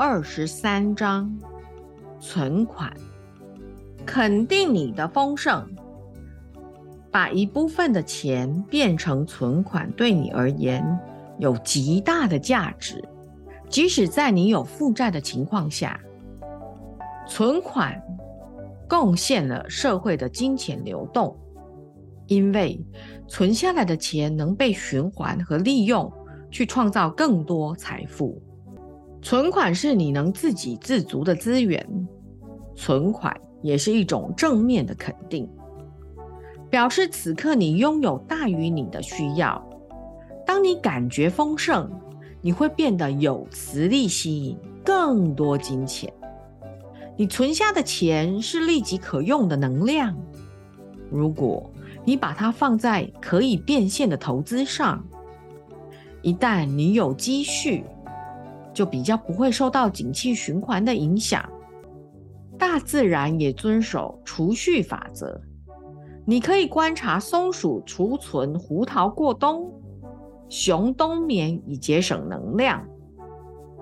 二十三章：存款，肯定你的丰盛。把一部分的钱变成存款，对你而言有极大的价值。即使在你有负债的情况下，存款贡献了社会的金钱流动，因为存下来的钱能被循环和利用，去创造更多财富。存款是你能自给自足的资源，存款也是一种正面的肯定。表示此刻你拥有大于你的需要。当你感觉丰盛，你会变得有磁力，吸引更多金钱。你存下的钱是立即可用的能量。如果你把它放在可以变现的投资上，一旦你有积蓄，就比较不会受到景气循环的影响。大自然也遵守储蓄法则。你可以观察松鼠储存胡桃过冬，熊冬眠以节省能量。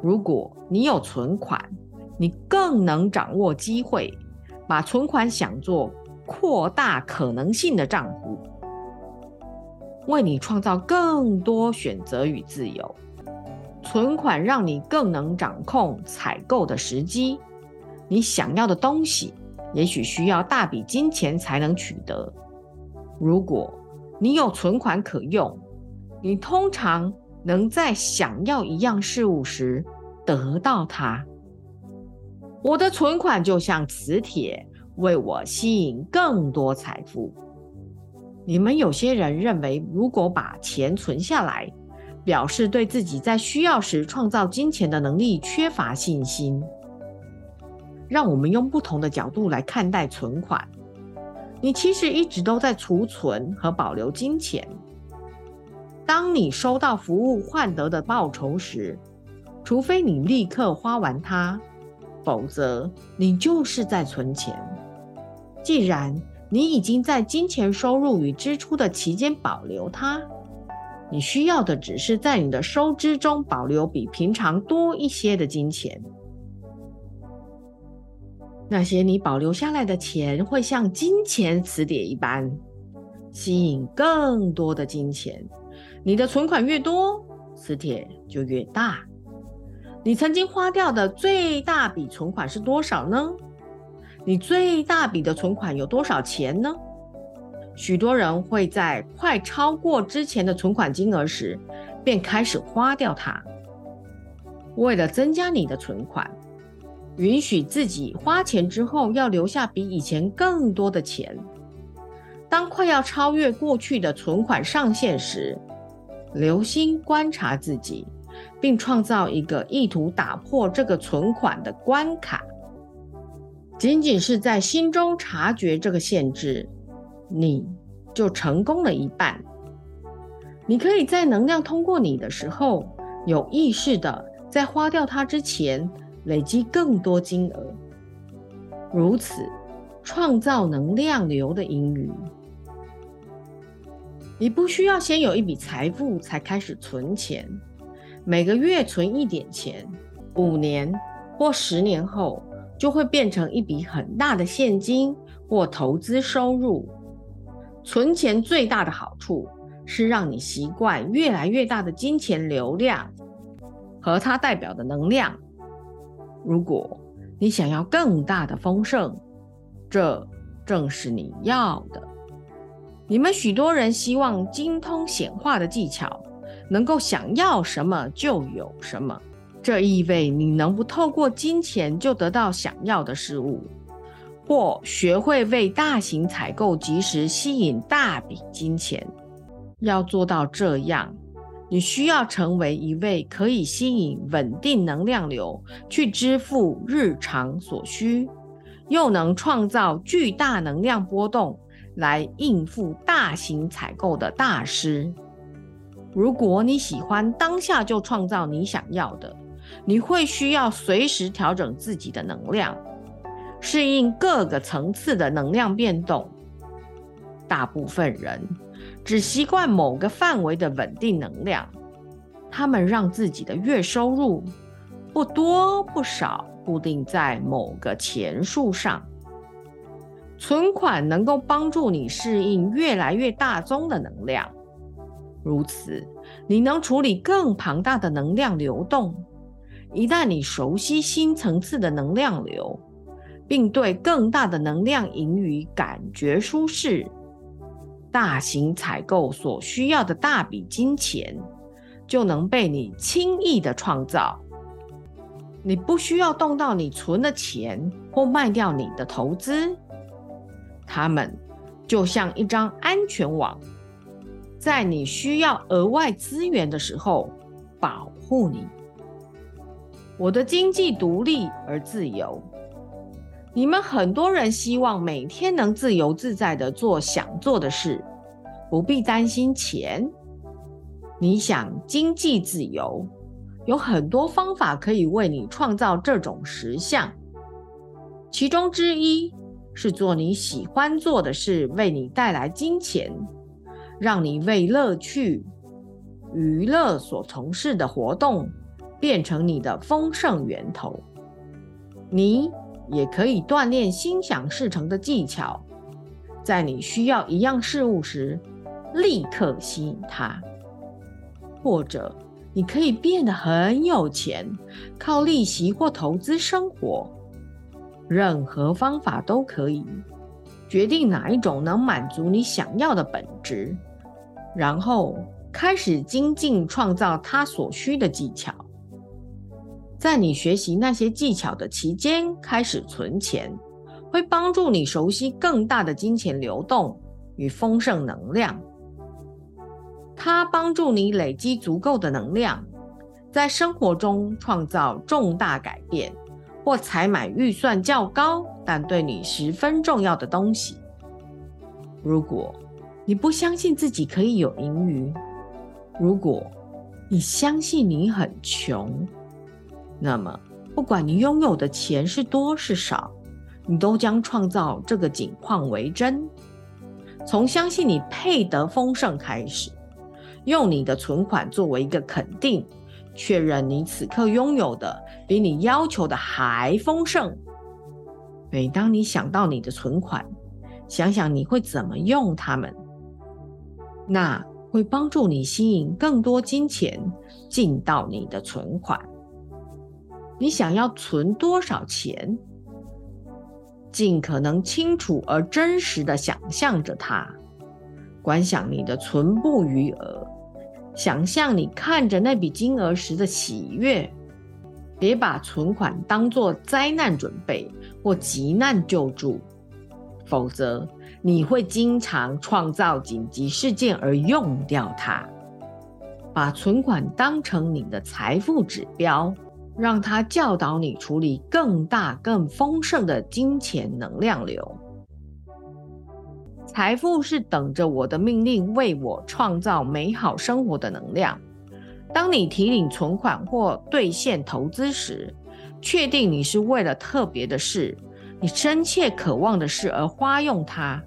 如果你有存款，你更能掌握机会，把存款想作扩大可能性的账户，为你创造更多选择与自由。存款让你更能掌控采购的时机。你想要的东西。也许需要大笔金钱才能取得。如果你有存款可用，你通常能在想要一样事物时得到它。我的存款就像磁铁，为我吸引更多财富。你们有些人认为，如果把钱存下来，表示对自己在需要时创造金钱的能力缺乏信心。让我们用不同的角度来看待存款。你其实一直都在储存和保留金钱。当你收到服务换得的报酬时，除非你立刻花完它，否则你就是在存钱。既然你已经在金钱收入与支出的期间保留它，你需要的只是在你的收支中保留比平常多一些的金钱。那些你保留下来的钱会像金钱磁铁一般，吸引更多的金钱。你的存款越多，磁铁就越大。你曾经花掉的最大笔存款是多少呢？你最大笔的存款有多少钱呢？许多人会在快超过之前的存款金额时，便开始花掉它。为了增加你的存款。允许自己花钱之后，要留下比以前更多的钱。当快要超越过去的存款上限时，留心观察自己，并创造一个意图打破这个存款的关卡。仅仅是在心中察觉这个限制，你就成功了一半。你可以在能量通过你的时候，有意识的在花掉它之前。累积更多金额，如此创造能量流的盈余。你不需要先有一笔财富才开始存钱，每个月存一点钱，五年或十年后就会变成一笔很大的现金或投资收入。存钱最大的好处是让你习惯越来越大的金钱流量和它代表的能量。如果你想要更大的丰盛，这正是你要的。你们许多人希望精通显化的技巧，能够想要什么就有什么。这意味你能不透过金钱就得到想要的事物，或学会为大型采购及时吸引大笔金钱。要做到这样。你需要成为一位可以吸引稳定能量流去支付日常所需，又能创造巨大能量波动来应付大型采购的大师。如果你喜欢当下就创造你想要的，你会需要随时调整自己的能量，适应各个层次的能量变动。大部分人。只习惯某个范围的稳定能量，他们让自己的月收入不多不少固定在某个钱数上。存款能够帮助你适应越来越大宗的能量，如此你能处理更庞大的能量流动。一旦你熟悉新层次的能量流，并对更大的能量盈余感觉舒适，大型采购所需要的大笔金钱就能被你轻易的创造。你不需要动到你存的钱或卖掉你的投资。它们就像一张安全网，在你需要额外资源的时候保护你。我的经济独立而自由。你们很多人希望每天能自由自在的做想做的事，不必担心钱。你想经济自由，有很多方法可以为你创造这种实相，其中之一。是做你喜欢做的事，为你带来金钱，让你为乐趣、娱乐所从事的活动变成你的丰盛源头。你也可以锻炼心想事成的技巧，在你需要一样事物时，立刻吸引它。或者，你可以变得很有钱，靠利息或投资生活。任何方法都可以决定哪一种能满足你想要的本质，然后开始精进创造他所需的技巧。在你学习那些技巧的期间，开始存钱，会帮助你熟悉更大的金钱流动与丰盛能量。它帮助你累积足够的能量，在生活中创造重大改变。或采买预算较高但对你十分重要的东西。如果你不相信自己可以有盈余，如果你相信你很穷，那么不管你拥有的钱是多是少，你都将创造这个景况为真。从相信你配得丰盛开始，用你的存款作为一个肯定。确认你此刻拥有的比你要求的还丰盛。每当你想到你的存款，想想你会怎么用它们，那会帮助你吸引更多金钱进到你的存款。你想要存多少钱？尽可能清楚而真实的想象着它，观想你的存部余额。想象你看着那笔金额时的喜悦，别把存款当作灾难准备或急难救助，否则你会经常创造紧急事件而用掉它。把存款当成你的财富指标，让它教导你处理更大、更丰盛的金钱能量流。财富是等着我的命令，为我创造美好生活的能量。当你提领存款或兑现投资时，确定你是为了特别的事、你深切渴望的事而花用它，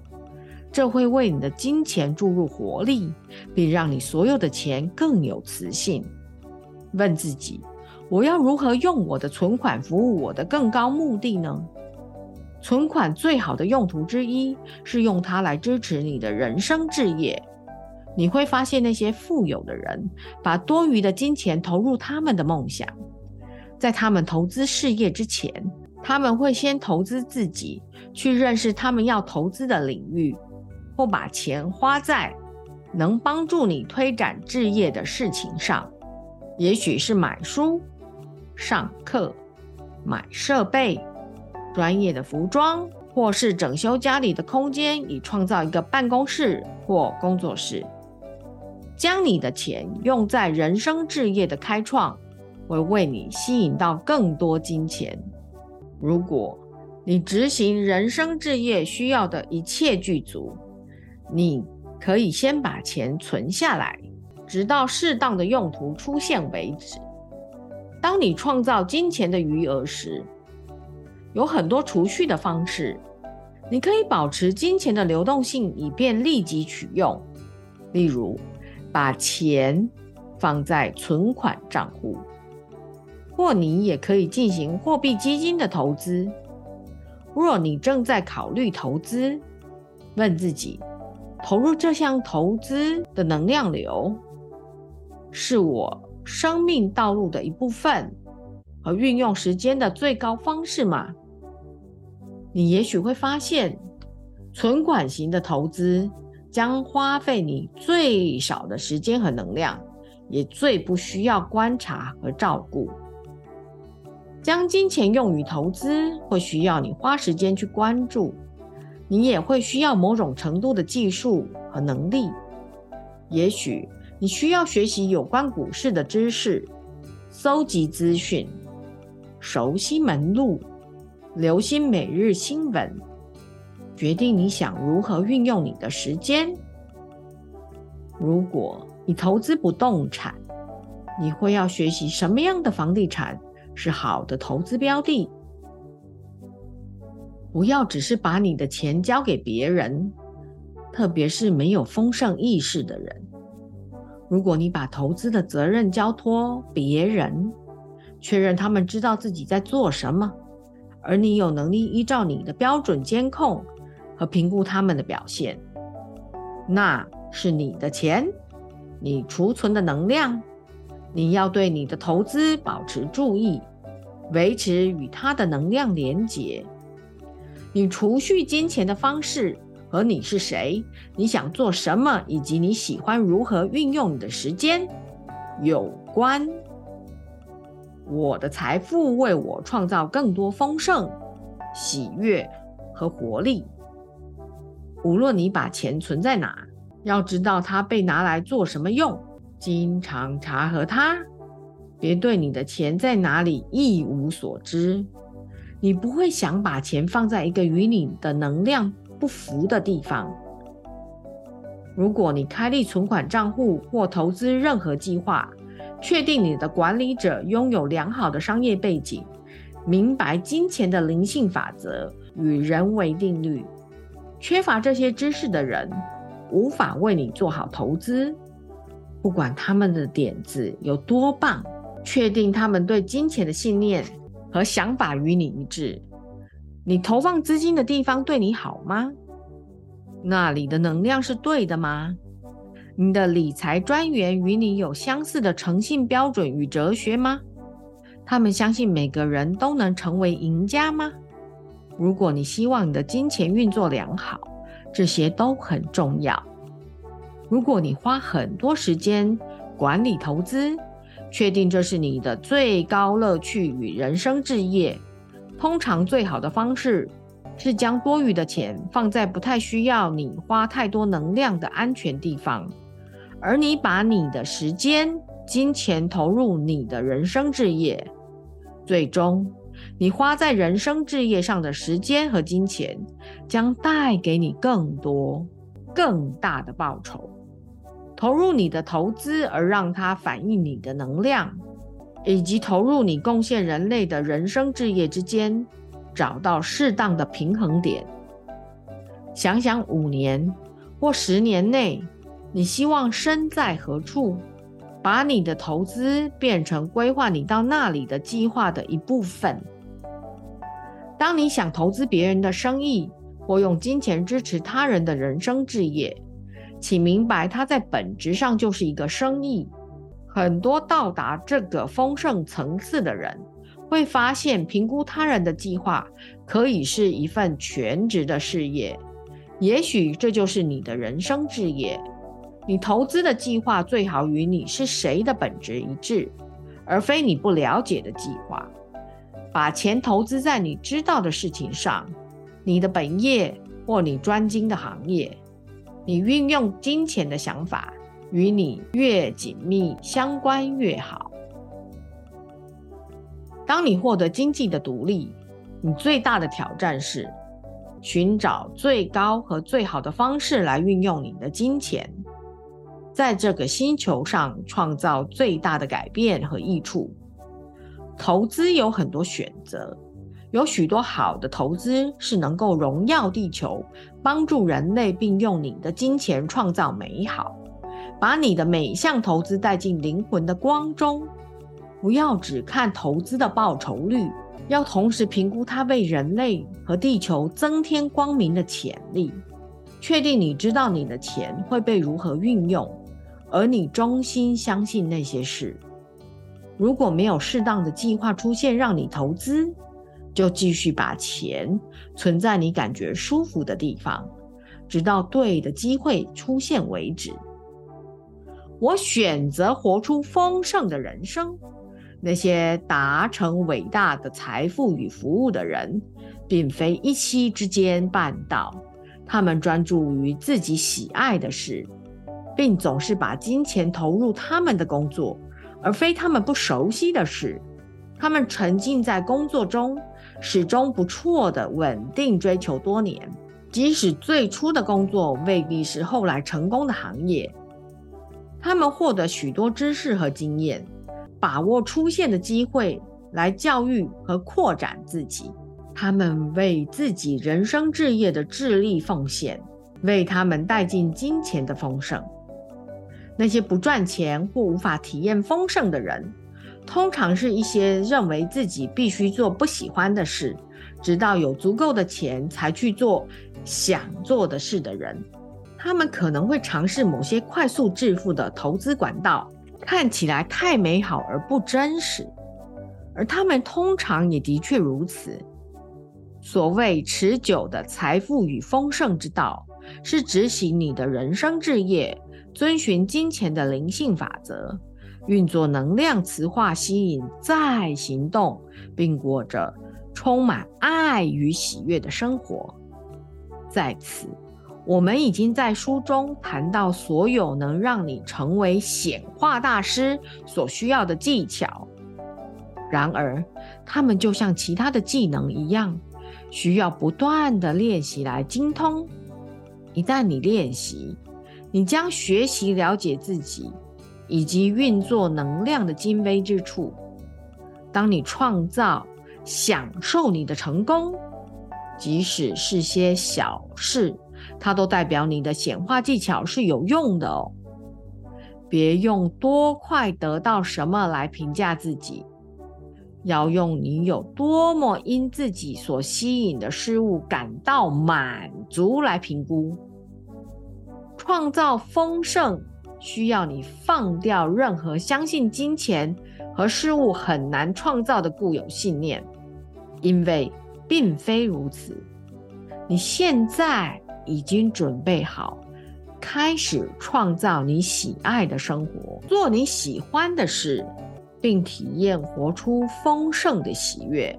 这会为你的金钱注入活力，并让你所有的钱更有磁性。问自己：我要如何用我的存款服务我的更高目的呢？存款最好的用途之一是用它来支持你的人生置业。你会发现，那些富有的人把多余的金钱投入他们的梦想。在他们投资事业之前，他们会先投资自己，去认识他们要投资的领域，或把钱花在能帮助你推展置业的事情上。也许是买书、上课、买设备。专业的服装，或是整修家里的空间，以创造一个办公室或工作室。将你的钱用在人生置业的开创，会为你吸引到更多金钱。如果你执行人生置业需要的一切具足，你可以先把钱存下来，直到适当的用途出现为止。当你创造金钱的余额时，有很多储蓄的方式，你可以保持金钱的流动性，以便立即取用。例如，把钱放在存款账户，或你也可以进行货币基金的投资。若你正在考虑投资，问自己：投入这项投资的能量流，是我生命道路的一部分和运用时间的最高方式嘛？你也许会发现，存款型的投资将花费你最少的时间和能量，也最不需要观察和照顾。将金钱用于投资，会需要你花时间去关注，你也会需要某种程度的技术和能力。也许你需要学习有关股市的知识，搜集资讯，熟悉门路，留心每日新闻，决定你想如何运用你的时间。如果你投资不动产，你会要学习什么样的房地产？是好的投资标的，不要只是把你的钱交给别人，特别是没有丰盛意识的人。如果你把投资的责任交托别人，确认他们知道自己在做什么，而你有能力依照你的标准监控和评估他们的表现，那是你的钱，你储存的能量。你要对你的投资保持注意，维持与它的能量连结。你储蓄金钱的方式和你是谁、你想做什么以及你喜欢如何运用你的时间有关。我的财富为我创造更多丰盛、喜悦和活力。无论你把钱存在哪，要知道它被拿来做什么用。经常查核它，别对你的钱在哪里一无所知。你不会想把钱放在一个与你的能量不符的地方。如果你开立存款账户或投资任何计划，确定你的管理者拥有良好的商业背景，明白金钱的灵性法则与人为定律。缺乏这些知识的人，无法为你做好投资。不管他们的点子有多棒，确定他们对金钱的信念和想法与你一致。你投放资金的地方对你好吗？那里的能量是对的吗？你的理财专员与你有相似的诚信标准与哲学吗？他们相信每个人都能成为赢家吗？如果你希望你的金钱运作良好，这些都很重要。如果你花很多时间管理投资，确定这是你的最高乐趣与人生置业，通常最好的方式是将多余的钱放在不太需要你花太多能量的安全地方，而你把你的时间、金钱投入你的人生置业，最终你花在人生置业上的时间和金钱将带给你更多、更大的报酬。投入你的投资，而让它反映你的能量，以及投入你贡献人类的人生置业之间，找到适当的平衡点。想想五年或十年内，你希望身在何处，把你的投资变成规划你到那里的计划的一部分。当你想投资别人的生意，或用金钱支持他人的人生置业。请明白，它在本质上就是一个生意。很多到达这个丰盛层次的人，会发现评估他人的计划可以是一份全职的事业。也许这就是你的人生置业。你投资的计划最好与你是谁的本质一致，而非你不了解的计划。把钱投资在你知道的事情上，你的本业或你专精的行业。你运用金钱的想法与你越紧密相关越好。当你获得经济的独立，你最大的挑战是寻找最高和最好的方式来运用你的金钱，在这个星球上创造最大的改变和益处。投资有很多选择。有许多好的投资是能够荣耀地球，帮助人类，并用你的金钱创造美好，把你的每项投资带进灵魂的光中。不要只看投资的报酬率，要同时评估它为人类和地球增添光明的潜力。确定你知道你的钱会被如何运用，而你衷心相信那些事。如果没有适当的计划出现让你投资，就继续把钱存在你感觉舒服的地方，直到对的机会出现为止。我选择活出丰盛的人生。那些达成伟大的财富与服务的人，并非一夕之间办到。他们专注于自己喜爱的事，并总是把金钱投入他们的工作，而非他们不熟悉的事。他们沉浸在工作中，始终不错的稳定追求多年，即使最初的工作未必是后来成功的行业。他们获得许多知识和经验，把握出现的机会来教育和扩展自己。他们为自己人生置业的致力奉献，为他们带进金钱的丰盛。那些不赚钱或无法体验丰盛的人，通常是一些认为自己必须做不喜欢的事，直到有足够的钱才去做想做的事的人。他们可能会尝试某些快速致富的投资管道，看起来太美好而不真实，而他们通常也的确如此。所谓持久的财富与丰盛之道，是执行你的人生置业，遵循金钱的灵性法则，运作能量磁化吸引，再行动，并过着充满爱与喜悦的生活。在此，我们已经在书中谈到所有能让你成为显化大师所需要的技巧。然而，他们就像其他的技能一样。需要不断的练习来精通。一旦你练习，你将学习了解自己以及运作能量的精微之处。当你创造、享受你的成功，即使是些小事，它都代表你的显化技巧是有用的哦。别用多快得到什么来评价自己。要用你有多么因自己所吸引的事物感到满足来评估。创造丰盛需要你放掉任何相信金钱和事物很难创造的固有信念，因为并非如此。你现在已经准备好开始创造你喜爱的生活，做你喜欢的事。并体验活出丰盛的喜悦。